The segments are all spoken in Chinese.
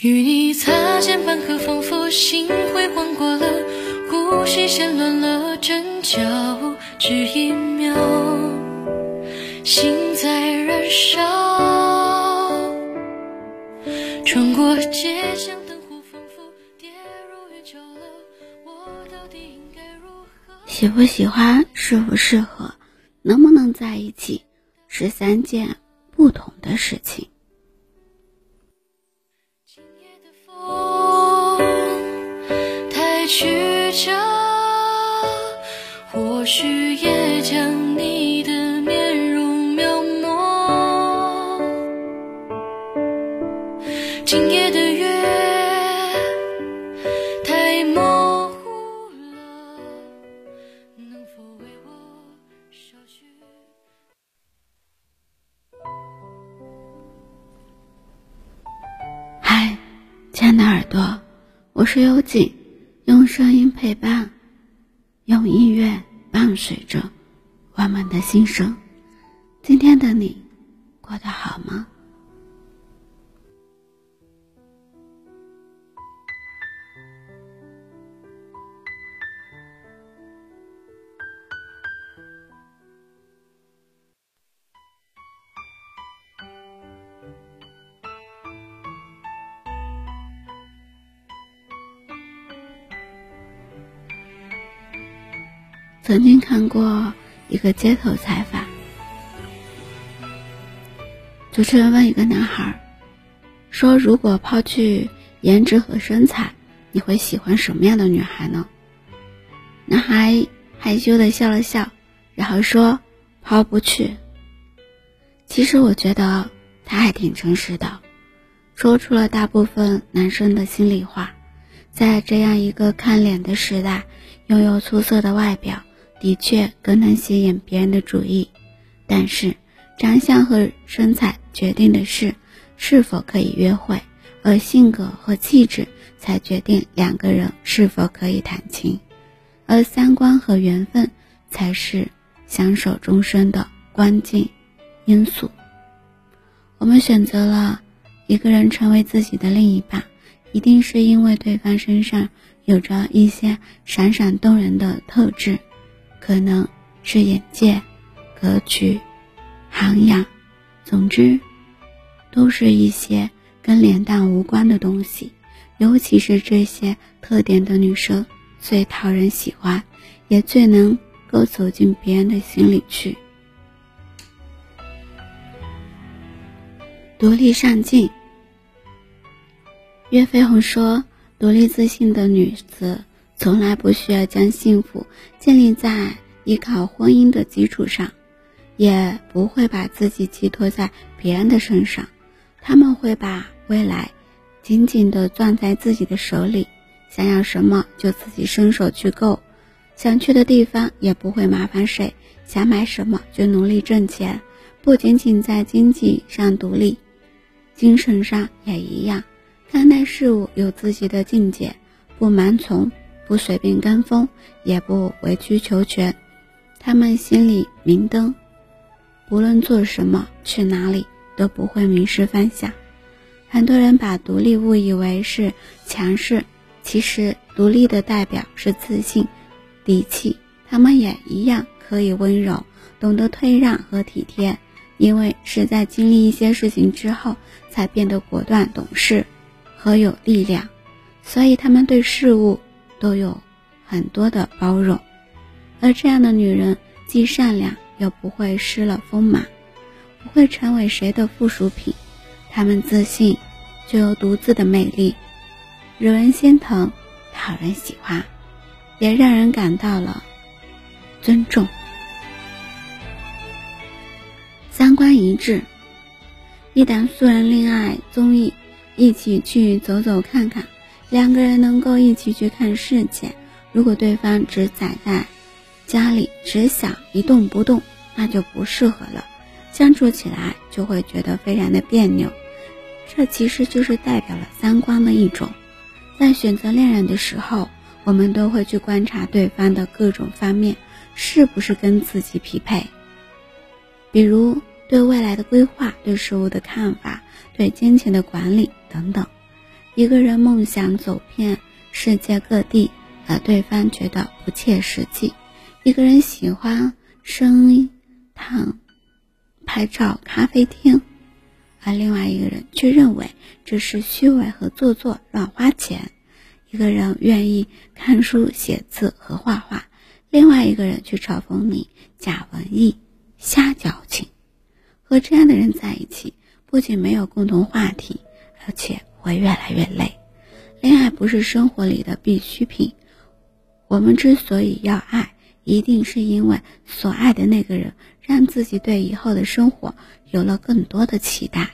与你擦肩伴河，仿佛心辉煌过了，呼吸线乱了，针脚只一秒，心在燃烧。穿过街巷，灯火仿佛跌入月球，我到底应该如何？喜不喜欢，适不适合，能不能在一起，是三件不同的事情。曲折，或许也将你的面容描摹。今夜的月太模糊了，能否为我捎去？嗨，亲爱的耳朵，我是幽静，用声音陪伴，用音乐伴随着我们的心声。今天的你过得好吗？曾经看过一个街头采访，主持人问一个男孩说：“如果抛去颜值和身材，你会喜欢什么样的女孩呢？”男孩害羞的笑了笑，然后说：“抛不去。”其实我觉得他还挺诚实的，说出了大部分男生的心里话。在这样一个看脸的时代，拥有出色的外表。的确更能吸引别人的注意，但是长相和身材决定的是是否可以约会，而性格和气质才决定两个人是否可以谈情，而三观和缘分才是相守终身的关键因素。我们选择了一个人成为自己的另一半，一定是因为对方身上有着一些闪闪动人的特质。可能是眼界、格局、涵养，总之，都是一些跟脸蛋无关的东西。尤其是这些特点的女生，最讨人喜欢，也最能够走进别人的心里去。独立上进。岳飞鸿说：“独立自信的女子。”从来不需要将幸福建立在依靠婚姻的基础上，也不会把自己寄托在别人的身上。他们会把未来紧紧地攥在自己的手里，想要什么就自己伸手去够，想去的地方也不会麻烦谁。想买什么就努力挣钱，不仅仅在经济上独立，精神上也一样，看待事物有自己的境界，不盲从。不随便跟风，也不委曲求全，他们心里明灯，不论做什么、去哪里，都不会迷失方向。很多人把独立误以为是强势，其实独立的代表是自信、底气。他们也一样可以温柔，懂得退让和体贴，因为是在经历一些事情之后，才变得果断、懂事和有力量。所以他们对事物。都有很多的包容，而这样的女人既善良又不会失了锋芒，不会成为谁的附属品。她们自信，就有独自的魅力，惹人心疼，讨人喜欢，也让人感到了尊重。三观一致，一档素人恋爱综艺，一起去走走看看。两个人能够一起去看世界，如果对方只宅在家里，只想一动不动，那就不适合了，相处起来就会觉得非常的别扭。这其实就是代表了三观的一种。在选择恋人的时候，我们都会去观察对方的各种方面是不是跟自己匹配，比如对未来的规划、对事物的看法、对金钱的管理等等。一个人梦想走遍世界各地，而对方觉得不切实际；一个人喜欢声堂拍照咖啡厅，而另外一个人却认为这是虚伪和做作、乱花钱。一个人愿意看书、写字和画画，另外一个人却嘲讽你假文艺、瞎矫情。和这样的人在一起，不仅没有共同话题，而且会越来越累。恋爱不是生活里的必需品。我们之所以要爱，一定是因为所爱的那个人让自己对以后的生活有了更多的期待。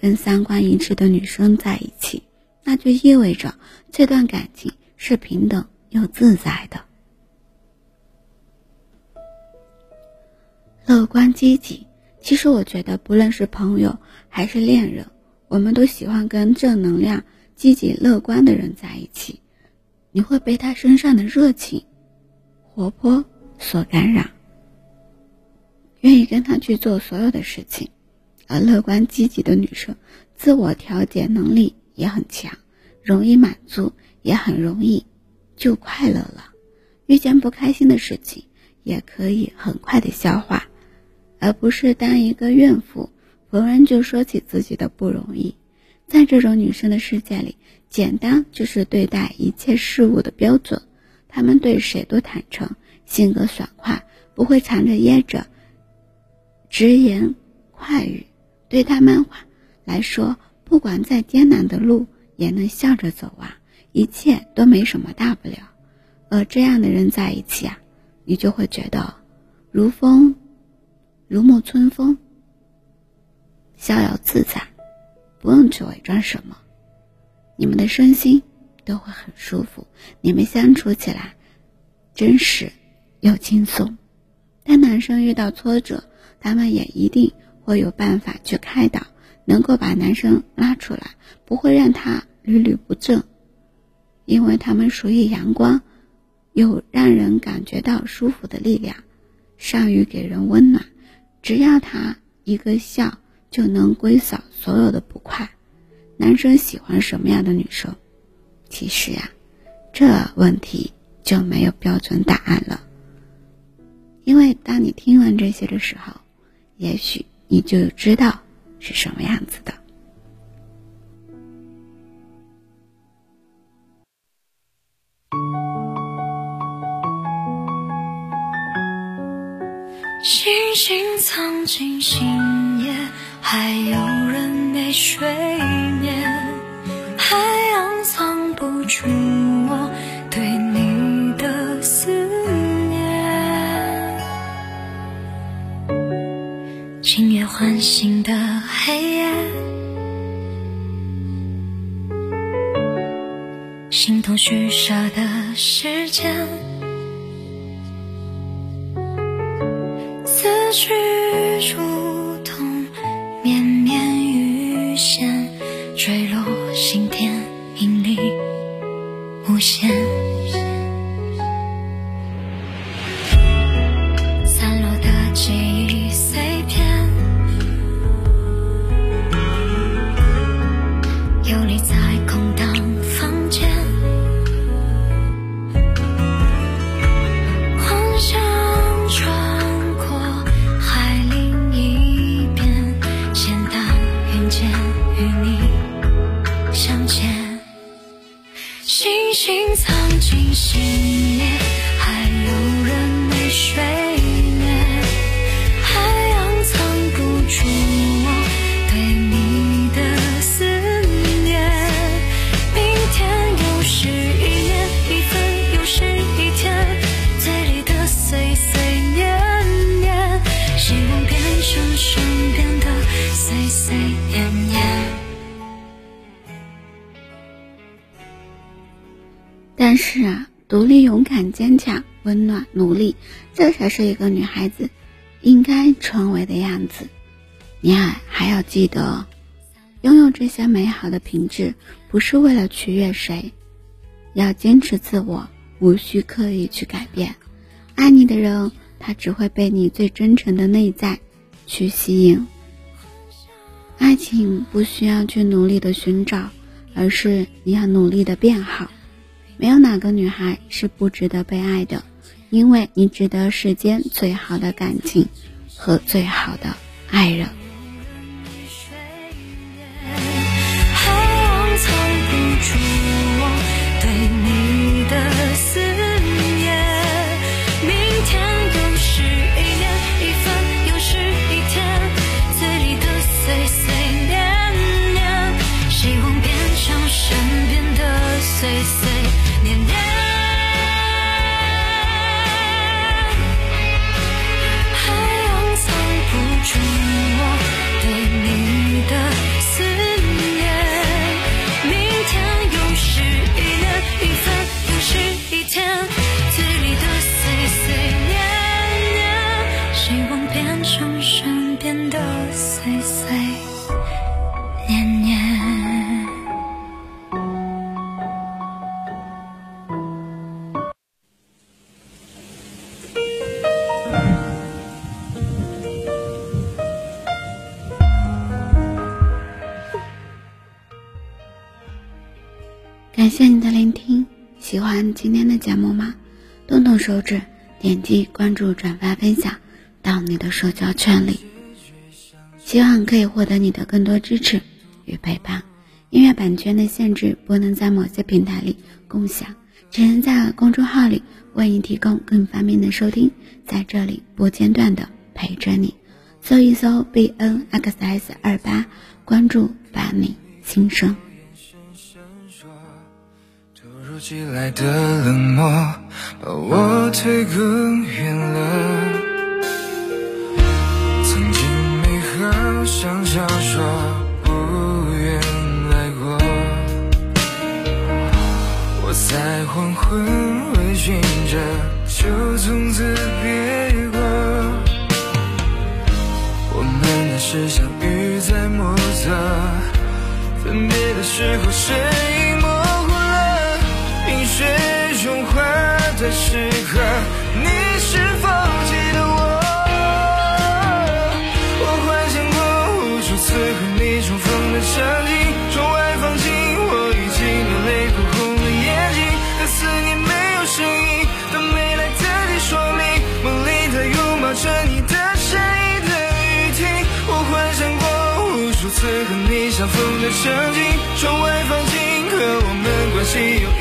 跟三观一致的女生在一起。那就意味着这段感情是平等又自在的。乐观积极，其实我觉得，不论是朋友还是恋人，我们都喜欢跟正能量、积极乐观的人在一起。你会被他身上的热情、活泼所感染，愿意跟他去做所有的事情。而乐观积极的女生，自我调节能力。也很强，容易满足，也很容易就快乐了。遇见不开心的事情，也可以很快的消化，而不是当一个怨妇，逢人就说起自己的不容易。在这种女生的世界里，简单就是对待一切事物的标准。她们对谁都坦诚，性格爽快，不会藏着掖着，直言快语。对他们来说。不管再艰难的路，也能笑着走啊，一切都没什么大不了。而这样的人在一起啊，你就会觉得如风，如沐春风，逍遥自在，不用去伪装什么，你们的身心都会很舒服，你们相处起来真实又轻松。当男生遇到挫折，他们也一定会有办法去开导。能够把男生拉出来，不会让他屡屡不正，因为他们属于阳光，有让人感觉到舒服的力量，善于给人温暖。只要他一个笑，就能归扫所有的不快。男生喜欢什么样的女生？其实呀，这问题就没有标准答案了。因为当你听完这些的时候，也许你就知道。是什么样子的？星星藏进星夜，还有人没睡眠。海洋藏不住我对你的思念。今夜唤醒的。黑夜，心头虚设的时间，但是啊，独立、勇敢、坚强、温暖、努力，这才是一个女孩子应该成为的样子。你还还要记得，拥有这些美好的品质，不是为了取悦谁，要坚持自我，无需刻意去改变。爱你的人，他只会被你最真诚的内在去吸引。爱情不需要去努力的寻找，而是你要努力的变好。没有哪个女孩是不值得被爱的，因为你值得世间最好的感情和最好的爱人。感谢你的聆听，喜欢今天的节目吗？动动手指，点击关注、转发、分享到你的社交圈里，希望可以获得你的更多支持与陪伴。音乐版权的限制不能在某些平台里共享，只能在公众号里为你提供更方便的收听。在这里不间断的陪着你，搜一搜 b n x s 二八，关注把你心声。突如其来的冷漠，把我推更远了。曾经美好像小说，不愿来过。我在黄昏微醺着，就从此别过。我们的视相遇在莫测，分别的时候身影模糊。冰雪融化的时刻，你是否记得我？我幻想过无数次和你重逢的场景，窗外放晴，我已经流泪哭红了眼睛。可思念没有声音，都没来得及说明。梦里他拥抱着你的善意的雨停，我幻想过无数次和你相逢的场景，窗外放晴，和我们关系有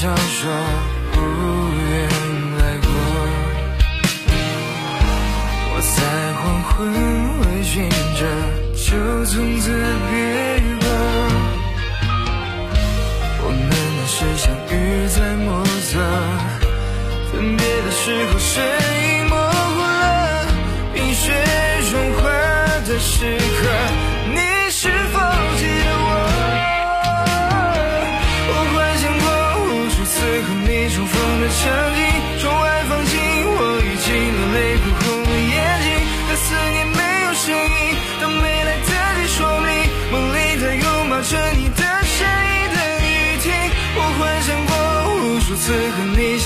想说不愿来过，我在黄昏。微醺着，就从此别过。我们的视相遇在莫测，分别的时候身影模糊了。冰雪融化的时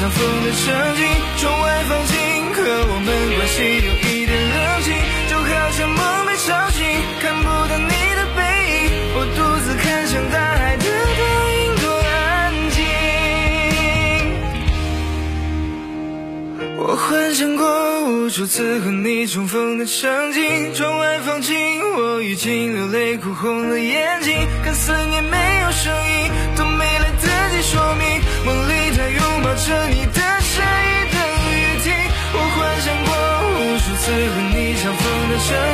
相逢的场景，窗外放晴，和我们关系有一点冷清，就好像梦被吵醒，看不到你的背影，我独自看向大海的倒影，多安静。我幻想过无数次和你重逢的场景，窗外放晴，我已经流泪哭红了眼睛，可思念没有声音。都没来得及说明梦里，他拥抱着你的身影，等雨停。我幻想过无数次和你相逢的场景。